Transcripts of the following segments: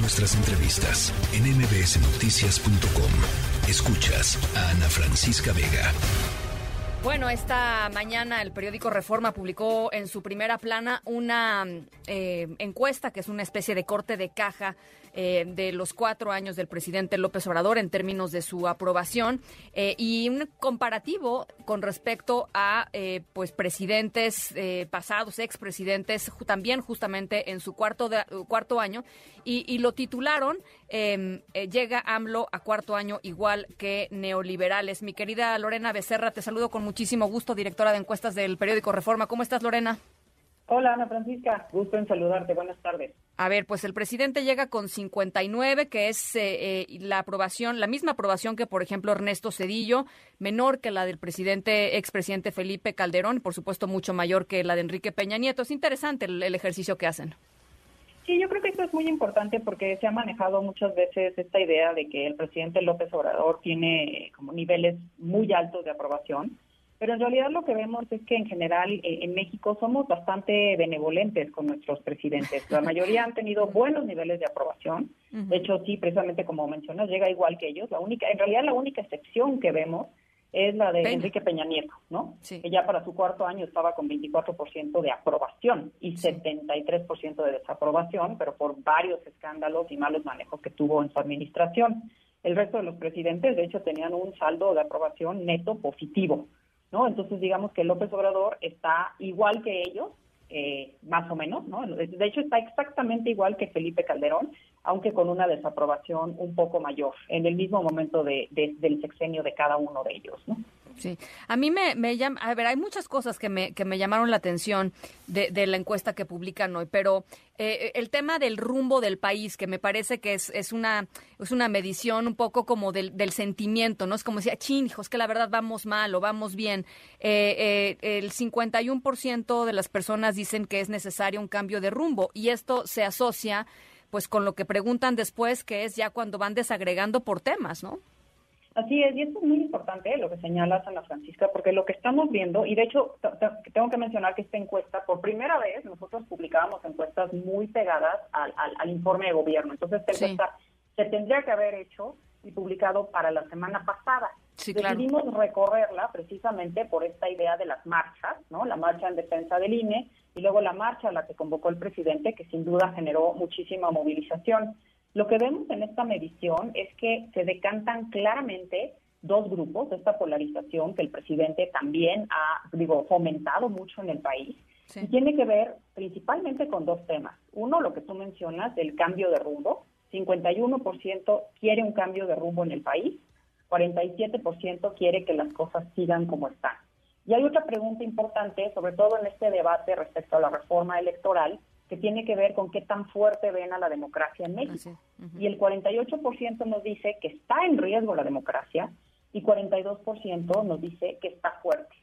Nuestras entrevistas en mbsnoticias.com. Escuchas a Ana Francisca Vega. Bueno, esta mañana el periódico Reforma publicó en su primera plana una eh, encuesta que es una especie de corte de caja eh, de los cuatro años del presidente López Obrador en términos de su aprobación eh, y un comparativo con respecto a pues presidentes pasados, expresidentes, también justamente en su cuarto, cuarto año y, y lo titularon em, Llega AMLO a cuarto año igual que neoliberales. Mi querida Lorena Becerra, te saludo con muchísimo gusto, directora de encuestas del periódico Reforma. ¿Cómo estás, Lorena? Hola, Ana Francisca. Gusto en saludarte. Buenas tardes. A ver, pues el presidente llega con 59, que es eh, eh, la aprobación, la misma aprobación que, por ejemplo, Ernesto Cedillo, menor que la del presidente, expresidente Felipe Calderón, por supuesto mucho mayor que la de Enrique Peña Nieto. Es interesante el, el ejercicio que hacen. Sí, yo creo que esto es muy importante porque se ha manejado muchas veces esta idea de que el presidente López Obrador tiene como niveles muy altos de aprobación pero en realidad lo que vemos es que en general eh, en México somos bastante benevolentes con nuestros presidentes. La mayoría han tenido buenos niveles de aprobación. De hecho, sí, precisamente como mencionas, llega igual que ellos. La única, en realidad la única excepción que vemos es la de Enrique Peña Nieto, ¿no? Que ya para su cuarto año estaba con 24% de aprobación y 73% de desaprobación, pero por varios escándalos y malos manejos que tuvo en su administración. El resto de los presidentes, de hecho, tenían un saldo de aprobación neto positivo. ¿No? Entonces digamos que López Obrador está igual que ellos, eh, más o menos, ¿no? De hecho está exactamente igual que Felipe Calderón, aunque con una desaprobación un poco mayor, en el mismo momento de, del sexenio de cada uno de ellos, ¿no? Sí, a mí me, me llama, a ver, hay muchas cosas que me, que me llamaron la atención de, de la encuesta que publican hoy, pero eh, el tema del rumbo del país, que me parece que es, es, una, es una medición un poco como del, del sentimiento, ¿no? Es como decía, chin, hijos, que la verdad vamos mal o vamos bien. Eh, eh, el 51% de las personas dicen que es necesario un cambio de rumbo y esto se asocia pues con lo que preguntan después, que es ya cuando van desagregando por temas, ¿no? Así es, y esto es muy importante lo que señala Ana Francisca, porque lo que estamos viendo, y de hecho tengo que mencionar que esta encuesta, por primera vez, nosotros publicábamos encuestas muy pegadas al, informe de gobierno. Entonces, esta encuesta se tendría que haber hecho y publicado para la semana pasada. Decidimos recorrerla precisamente por esta idea de las marchas, ¿no? La marcha en defensa del INE y luego la marcha a la que convocó el presidente, que sin duda generó muchísima movilización. Lo que vemos en esta medición es que se decantan claramente dos grupos esta polarización que el presidente también ha, digo, fomentado mucho en el país. Y tiene que ver principalmente con dos temas. Uno, lo que tú mencionas, el cambio de rumbo. 51% quiere un cambio de rumbo en el país, 47% quiere que las cosas sigan como están. Y hay otra pregunta importante, sobre todo en este debate respecto a la reforma electoral, que tiene que ver con qué tan fuerte ven a la democracia en México. Y el 48% nos dice que está en riesgo la democracia y 42% nos dice que está fuerte.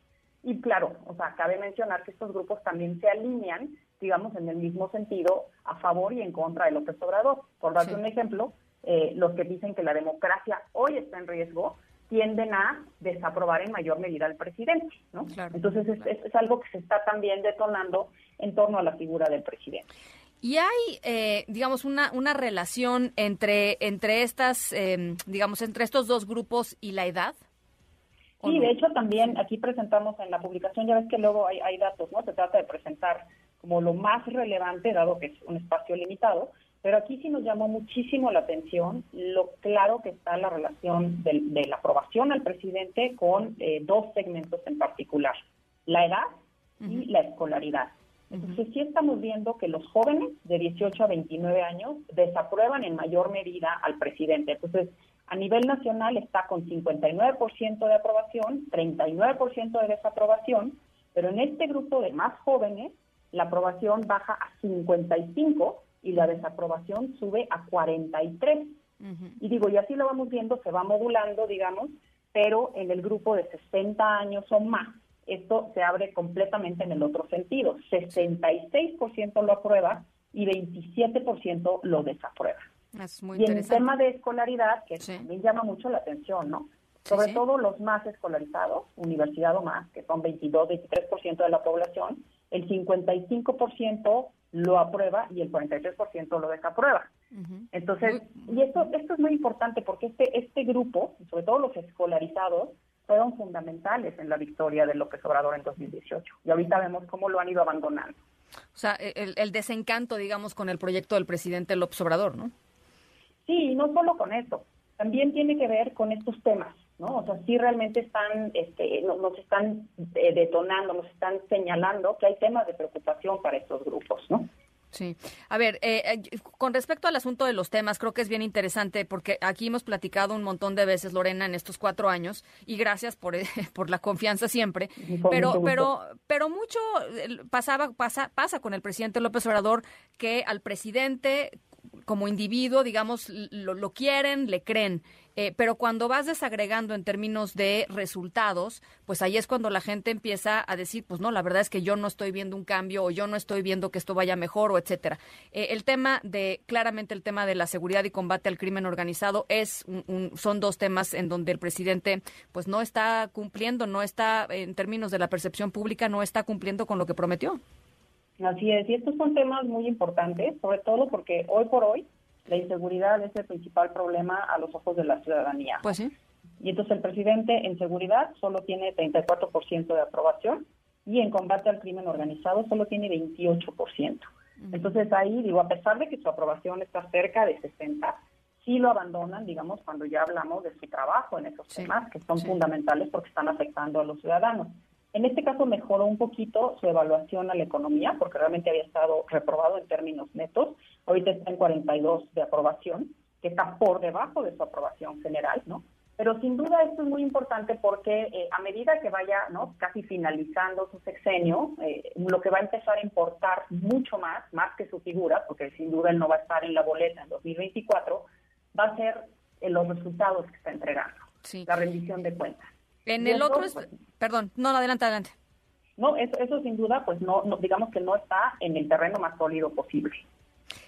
Y claro, o sea, cabe mencionar que estos grupos también se alinean, digamos, en el mismo sentido, a favor y en contra de López Obrador. Por darte un ejemplo, eh, los que dicen que la democracia hoy está en riesgo tienden a desaprobar en mayor medida al presidente, ¿no? Entonces es, algo que se está también detonando en torno a la figura del presidente. Y hay, eh, digamos, una, una relación entre, entre estas, em, digamos, entre estos dos grupos y la edad. Sí, de hecho también aquí presentamos en la publicación, ya ves que luego hay, hay datos, ¿no? Se trata de presentar como lo más relevante, dado que es un espacio limitado, pero aquí sí nos llamó muchísimo la atención lo claro que está la relación de, la aprobación al presidente con eh, dos segmentos en particular, la edad y la escolaridad. Entonces sí estamos viendo que los jóvenes de 18 a 29 años desaprueban en mayor medida al presidente. Entonces, a nivel nacional está con 59% de aprobación, 39% de desaprobación, pero en este grupo de más jóvenes la aprobación baja a 55 y la desaprobación sube a 43. Y digo, y así lo vamos viendo, se va modulando, digamos, pero en el grupo de 60 años o más, esto se abre completamente en el otro sentido. 66% lo aprueba y 27% lo desaprueba. y en el tema de escolaridad, que también llama mucho la atención, ¿no? Sobre todo los más escolarizados, universidad o más, que son 22, 23% de la población, el 55% lo aprueba y el 43% lo desaprueba. Entonces, y esto, esto es muy importante porque este, este grupo, sobre todo los escolarizados, fueron fundamentales en la victoria de López Obrador en 2018. Y ahorita vemos cómo lo han ido abandonando. O sea, el, el desencanto, digamos, con el proyecto del presidente López Obrador, ¿no? Sí, y no solo con eso, también tiene que ver con estos temas, ¿no? O sea, sí realmente están, este, nos, están eh, detonando, nos están señalando que hay temas de preocupación para estos grupos, ¿no? Sí. A ver, eh, eh, con respecto al asunto de los temas, creo que es bien interesante porque aquí hemos platicado un montón de veces, Lorena, en estos cuatro años, y gracias por, por la confianza siempre. Pero, pero, pero mucho pasaba, pasa, pasa con el presidente López Obrador que al presidente como individuo, digamos, lo, quieren, le creen. Eh, pero cuando vas desagregando en términos de resultados, pues ahí es cuando la gente empieza a decir, pues no, la verdad es que yo no estoy viendo un cambio o yo no estoy viendo que esto vaya mejor o etcétera. Eh, el tema de, claramente el tema de la seguridad y combate al crimen organizado es un, son dos temas en donde el presidente pues no está cumpliendo, no está, en términos de la percepción pública, no está cumpliendo con lo que prometió. Así es, y estos son temas muy importantes, sobre todo porque hoy por hoy la inseguridad es el principal problema a los ojos de la ciudadanía. Pues sí. Y entonces el presidente en seguridad solo tiene 34% de aprobación y en combate al crimen organizado solo tiene 28%. Entonces ahí, digo, a pesar de que su aprobación está cerca de 60, sí lo abandonan, digamos, cuando ya hablamos de su trabajo en esos temas que son fundamentales porque están afectando a los ciudadanos. En este caso mejoró un poquito su evaluación a la economía, porque realmente había estado reprobado en términos netos. Ahorita está en 42 de aprobación, que está por debajo de su aprobación general, ¿no? Pero sin duda esto es muy importante porque eh, a medida que vaya ¿no? casi finalizando su sexenio, eh, lo que va a empezar a importar mucho más, más que su figura, porque sin duda él no va a estar en la boleta en 2024, va a ser eh, los resultados que está entregando, la rendición de cuentas. En el otro, pues, perdón, no, adelante, adelante. No, eso, eso sin duda, pues no, digamos que no está en el terreno más sólido posible.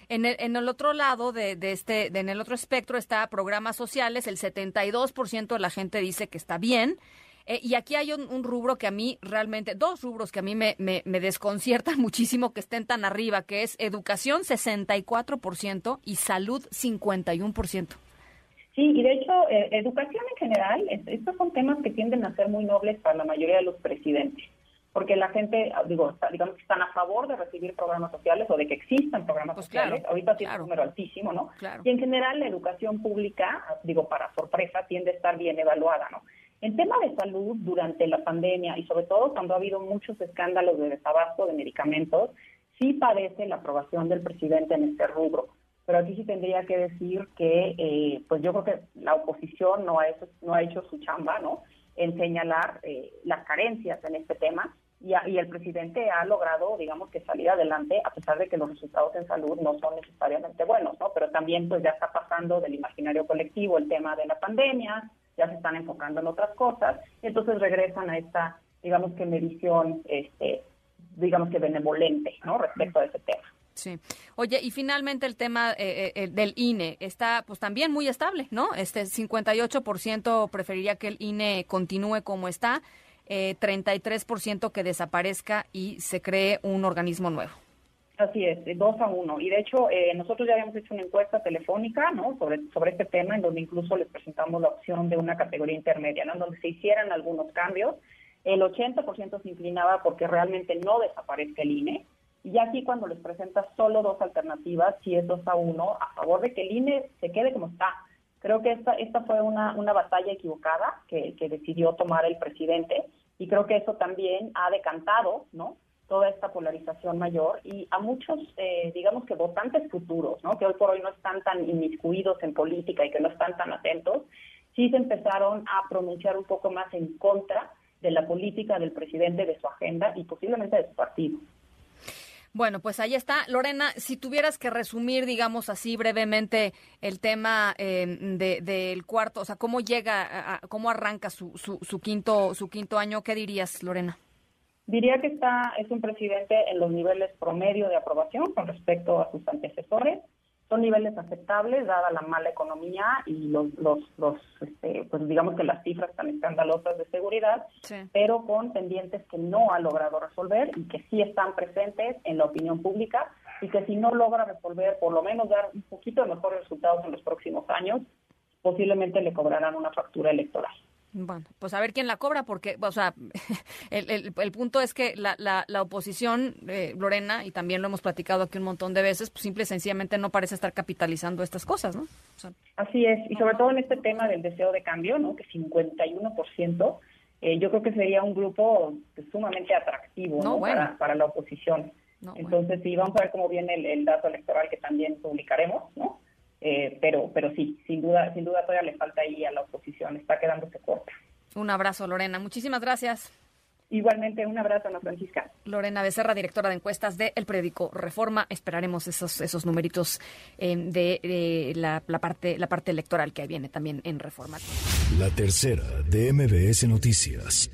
En el, en el otro lado de, de este, de, en el otro espectro está programas sociales, el 72% de la gente dice que está bien. Eh, y aquí hay un, rubro que a mí realmente, dos rubros que a mí me, me, me desconciertan muchísimo que estén tan arriba, que es educación 64% y salud 51%. Sí, y de hecho, eh, educación en general, estos son temas que tienden a ser muy nobles para la mayoría de los presidentes, porque la gente, ah, digo, digamos que están a favor de recibir programas sociales o de que existan programas pues sociales. Ahorita tiene un número altísimo, ¿no? Y en general la educación pública, ah, digo, para sorpresa, tiende a estar bien evaluada, ¿no? En tema de salud, durante la pandemia y sobre todo cuando ha habido muchos escándalos de desabasto de medicamentos, sí parece la aprobación del presidente en este rubro pero aquí sí tendría que decir que, eh, pues yo creo que la oposición no ha hecho, no ha hecho su chamba, ¿no? En señalar eh, las carencias en este tema y, el presidente ha logrado, digamos, que salir adelante a pesar de que los resultados en salud no son necesariamente buenos, ¿no? Pero también, pues ya está pasando del imaginario colectivo el tema de la pandemia, ya se están enfocando en otras cosas, y entonces regresan a esta, digamos que medición, este, digamos que benevolente, ¿no? Respecto a ese tema. Sí. Oye, y finalmente el tema eh, eh, del INE está pues también muy estable, ¿no? Este 58% preferiría que el INE continúe como está, eh, 33% que desaparezca y se cree un organismo nuevo. Así es, dos a uno. Y de hecho, eh, nosotros ya habíamos hecho una encuesta telefónica, ¿no? Sobre, sobre este tema, en donde incluso les presentamos la opción de una categoría intermedia, ¿no? En donde se hicieran algunos cambios. El 80% se inclinaba porque realmente no desaparezca el INE y aquí cuando les presentas solo dos alternativas, si es dos a uno, a favor de que el INE se quede como está. Creo que esta, esta fue una, una batalla equivocada que, que decidió tomar el presidente y creo que eso también ha decantado, ¿no? toda esta polarización mayor y a muchos, eh, digamos que votantes futuros, ¿no? que hoy por hoy no están tan inmiscuidos en política y que no están tan atentos, sí se empezaron a pronunciar un poco más en contra de la política del presidente, de su agenda y posiblemente de su partido. Bueno, pues ahí está. Lorena, si tuvieras que resumir, digamos así brevemente, el tema em, del cuarto, o sea, cómo llega, cómo arranca su, su, su, quinto, su quinto año, ¿qué dirías, Lorena? Diría que está, es un presidente en los niveles promedio de aprobación con respecto a sus antecesores son niveles aceptables dada la mala economía y los, los, los este, pues digamos que las cifras tan escandalosas de seguridad, pero con pendientes que no ha logrado resolver y que sí están presentes en la opinión pública y que si no logra resolver, por lo menos dar un poquito de mejores resultados en los próximos años, posiblemente le cobrarán una factura electoral. Bueno, pues a ver quién la cobra, porque, o sea, el, el, punto es que la, la, la oposición, eh, Lorena, y también lo hemos platicado aquí un montón de veces, pues simple y sencillamente no parece estar capitalizando estas cosas, ¿no? Así es, y sobre todo en este tema del deseo de cambio, ¿no? Que 51%, eh, yo creo que sería un grupo pues, sumamente atractivo ¿no? para, para, la oposición. Entonces, sí, vamos a ver cómo viene el, el dato electoral que también publicaremos, ¿no? Eh, pero, pero sí, sin duda, sin duda todavía le falta ahí a la oposición, está quedándose corta. Un abrazo, Lorena. Muchísimas gracias. Igualmente, un abrazo, Ana Francisca. Lorena Becerra, directora de encuestas del el periódico Reforma. Esperaremos esos, esos numeritos eh, de, la, la, parte, la parte electoral que viene también en Reforma. La tercera de MBS Noticias.